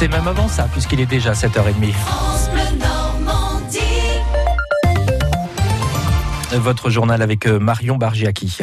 C'est même avant ça, puisqu'il est déjà 7h30. Votre journal avec euh, Marion Bargiaki.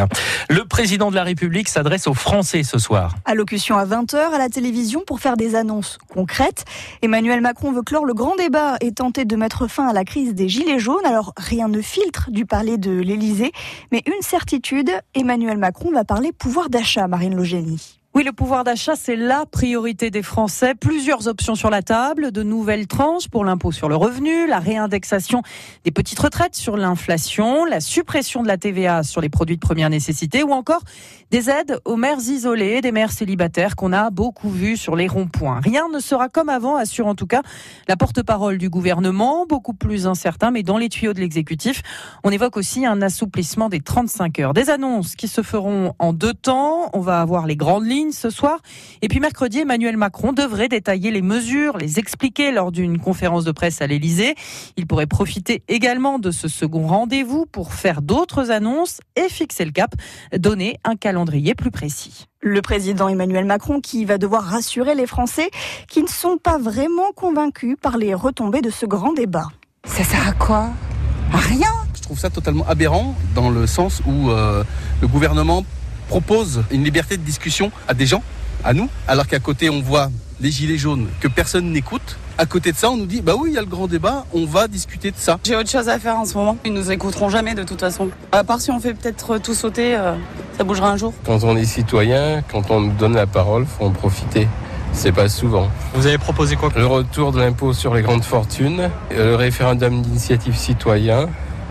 Le président de la République s'adresse aux Français ce soir. Allocution à 20h à la télévision pour faire des annonces concrètes. Emmanuel Macron veut clore le grand débat et tenter de mettre fin à la crise des Gilets jaunes. Alors rien ne filtre du parler de l'Elysée, mais une certitude, Emmanuel Macron va parler pouvoir d'achat, Marine Logénie. Oui, le pouvoir d'achat, c'est la priorité des Français. Plusieurs options sur la table, de nouvelles tranches pour l'impôt sur le revenu, la réindexation des petites retraites sur l'inflation, la suppression de la TVA sur les produits de première nécessité ou encore des aides aux mères isolées, des mères célibataires qu'on a beaucoup vues sur les ronds-points. Rien ne sera comme avant, assure en tout cas la porte-parole du gouvernement, beaucoup plus incertain, mais dans les tuyaux de l'exécutif, on évoque aussi un assouplissement des 35 heures. Des annonces qui se feront en deux temps. On va avoir les grandes lignes ce soir. Et puis mercredi, Emmanuel Macron devrait détailler les mesures, les expliquer lors d'une conférence de presse à l'Elysée. Il pourrait profiter également de ce second rendez-vous pour faire d'autres annonces et fixer le cap, donner un calendrier plus précis. Le président Emmanuel Macron qui va devoir rassurer les Français qui ne sont pas vraiment convaincus par les retombées de ce grand débat. Ça sert à quoi? À rien Je trouve ça totalement aberrant dans le sens où euh, le gouvernement propose une liberté de discussion à des gens, à nous, alors qu'à côté on voit les gilets jaunes que personne n'écoute. À côté de ça, on nous dit bah oui, il y a le grand débat, on va discuter de ça. J'ai autre chose à faire en ce moment. Ils nous écouteront jamais de toute façon. À part si on fait peut-être tout sauter, euh, ça bougera un jour. Quand on est citoyen, quand on nous donne la parole, faut en profiter. C'est pas souvent. Vous avez proposé quoi Le retour de l'impôt sur les grandes fortunes, le référendum d'initiative citoyen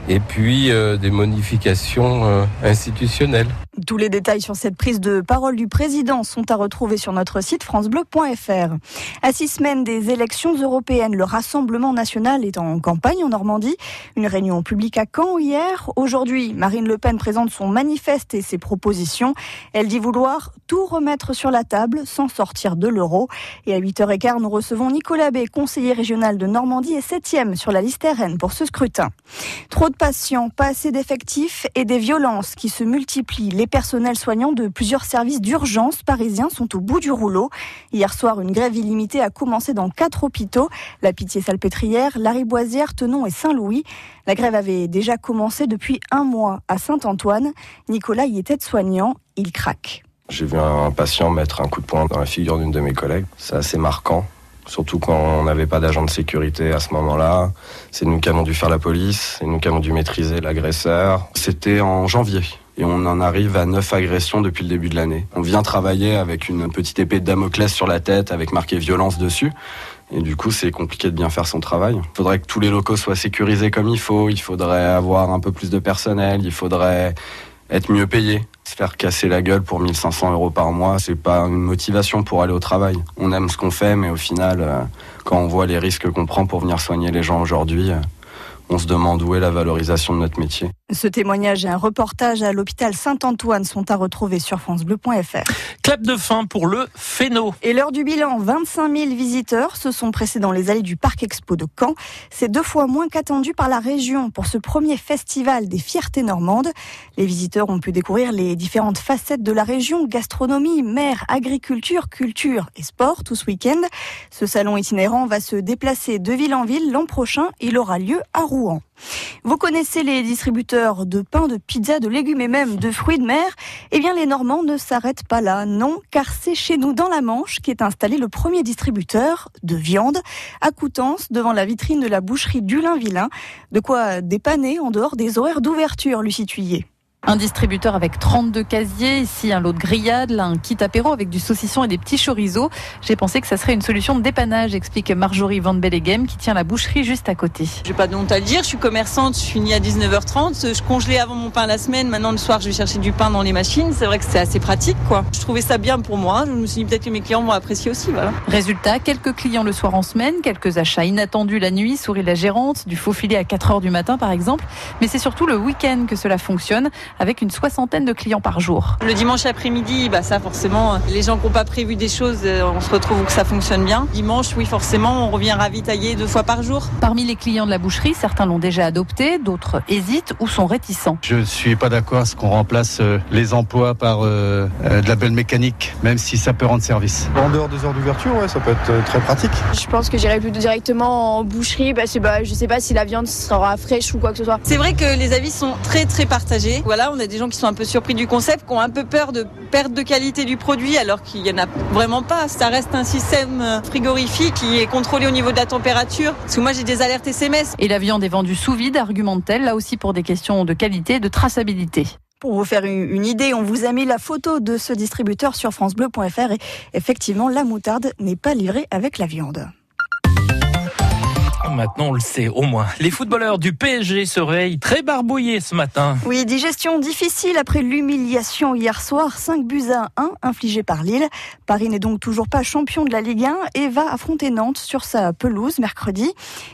et puis euh, des modifications euh, institutionnelles. Tous les détails sur cette prise de parole du président sont à retrouver sur notre site francebleu.fr. À six semaines des élections européennes, le Rassemblement national est en campagne en Normandie. Une réunion publique à Caen hier. Aujourd'hui, Marine Le Pen présente son manifeste et ses propositions. Elle dit vouloir tout remettre sur la table sans sortir de l'euro. Et à 8h15, nous recevons Nicolas B, conseiller régional de Normandie et septième sur la liste RN pour ce scrutin. Trop de patients, pas assez d'effectifs et des violences qui se multiplient. Personnels soignants de plusieurs services d'urgence parisiens sont au bout du rouleau. Hier soir, une grève illimitée a commencé dans quatre hôpitaux, la Pitié-Salpêtrière, la Riboisière, Tenon et Saint-Louis. La grève avait déjà commencé depuis un mois à Saint-Antoine. Nicolas y était soignant, il craque. J'ai vu un patient mettre un coup de poing dans la figure d'une de mes collègues. C'est assez marquant surtout quand on n'avait pas d'agent de sécurité à ce moment-là. C'est nous qui avons dû faire la police, c'est nous qui avons dû maîtriser l'agresseur. C'était en janvier. Et on en arrive à neuf agressions depuis le début de l'année. On vient travailler avec une petite épée de Damoclès sur la tête avec marqué violence dessus. Et du coup, c'est compliqué de bien faire son travail. Il faudrait que tous les locaux soient sécurisés comme il faut. Il faudrait avoir un peu plus de personnel. Il faudrait être mieux payé. Se faire casser la gueule pour 1500 euros par mois, c'est pas une motivation pour aller au travail. On aime ce qu'on fait, mais au final, euh, quand on voit les risques qu'on prend pour venir soigner les gens aujourd'hui, euh, on se demande où est la valorisation de notre métier. Ce témoignage et un reportage à l'hôpital Saint-Antoine sont à retrouver sur francebleu.fr. Clap de fin pour le Féno. Et l'heure du bilan, 25 000 visiteurs se sont pressés dans les allées du Parc Expo de Caen. C'est deux fois moins qu'attendu par la région pour ce premier festival des fiertés normandes. Les visiteurs ont pu découvrir les différentes facettes de la région, gastronomie, mer, agriculture, culture et sport tout ce week-end. Ce salon itinérant va se déplacer de ville en ville l'an prochain. Il aura lieu à Rouen. Vous connaissez les distributeurs de pain, de pizza, de légumes et même de fruits de mer? Eh bien, les Normands ne s'arrêtent pas là, non, car c'est chez nous dans la Manche qu'est installé le premier distributeur de viande à Coutances, devant la vitrine de la boucherie du Lin-Vilain. De quoi dépanner en dehors des horaires d'ouverture, Lucie. Un distributeur avec 32 casiers, ici un lot de grillades, là un kit apéro avec du saucisson et des petits chorizo. J'ai pensé que ça serait une solution de dépannage, explique Marjorie Van Bellegem qui tient la boucherie juste à côté. J'ai pas de honte à le dire, je suis commerçante, je finis à 19h30, je congelais avant mon pain la semaine, maintenant le soir je vais chercher du pain dans les machines, c'est vrai que c'est assez pratique quoi. Je trouvais ça bien pour moi, je me suis dit peut-être que mes clients vont apprécier aussi, voilà. Résultat, quelques clients le soir en semaine, quelques achats inattendus la nuit, sourit la gérante, du faux filet à 4h du matin par exemple, mais c'est surtout le week-end que cela fonctionne avec une soixantaine de clients par jour. Le dimanche après-midi, bah ça forcément, les gens qui n'ont pas prévu des choses, euh, on se retrouve que ça fonctionne bien. Dimanche, oui forcément, on revient ravitailler deux fois par jour. Parmi les clients de la boucherie, certains l'ont déjà adopté, d'autres hésitent ou sont réticents. Je ne suis pas d'accord à ce qu'on remplace euh, les emplois par euh, de la belle mécanique, même si ça peut rendre service. En dehors des heures d'ouverture, ouais, ça peut être très pratique. Je pense que j'irai plutôt directement en boucherie parce que bah, je sais pas si la viande sera fraîche ou quoi que ce soit. C'est vrai que les avis sont très très partagés. Voilà, on a des gens qui sont un peu surpris du concept, qui ont un peu peur de perte de qualité du produit alors qu'il n'y en a vraiment pas. Ça reste un système frigorifique qui est contrôlé au niveau de la température. Parce que moi j'ai des alertes SMS. Et la viande est vendue sous vide, argumente-t-elle, là aussi pour des questions de qualité et de traçabilité. Pour vous faire une idée, on vous a mis la photo de ce distributeur sur francebleu.fr et effectivement, la moutarde n'est pas livrée avec la viande. Maintenant, on le sait au moins. Les footballeurs du PSG se réveillent très barbouillés ce matin. Oui, digestion difficile après l'humiliation hier soir. 5 buts à 1 infligés par Lille. Paris n'est donc toujours pas champion de la Ligue 1 et va affronter Nantes sur sa pelouse mercredi.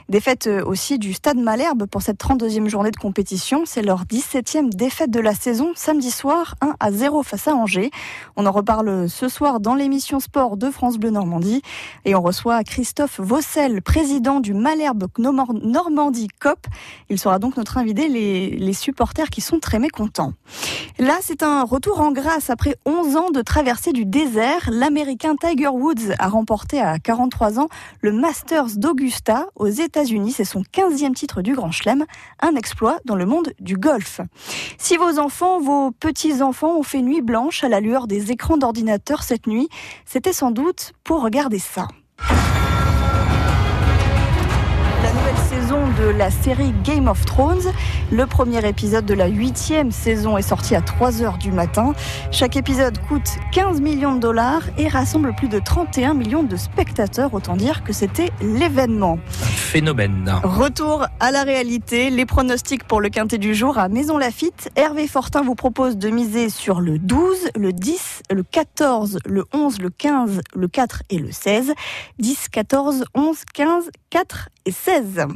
Défaite aussi du Stade Malherbe pour cette 32e journée de compétition. C'est leur 17e défaite de la saison samedi soir, 1 à 0 face à Angers. On en reparle ce soir dans l'émission Sport de France Bleu Normandie et on reçoit Christophe Vaucel, président du Malherbe Normandie COP. Il sera donc notre invité, les, les supporters qui sont très mécontents. Là, c'est un retour en grâce après 11 ans de traversée du désert. L'Américain Tiger Woods a remporté à 43 ans le Masters d'Augusta aux États-Unis. C'est son 15e titre du Grand Chelem, un exploit dans le monde du golf. Si vos enfants, vos petits-enfants ont fait nuit blanche à la lueur des écrans d'ordinateur cette nuit, c'était sans doute pour regarder ça. De la série Game of Thrones. Le premier épisode de la huitième saison est sorti à 3h du matin. Chaque épisode coûte 15 millions de dollars et rassemble plus de 31 millions de spectateurs. Autant dire que c'était l'événement. Phénomène. Retour à la réalité. Les pronostics pour le quintet du jour à Maison Lafitte. Hervé Fortin vous propose de miser sur le 12, le 10, le 14, le 11, le 15, le 4 et le 16. 10, 14, 11, 15, 4 et 16.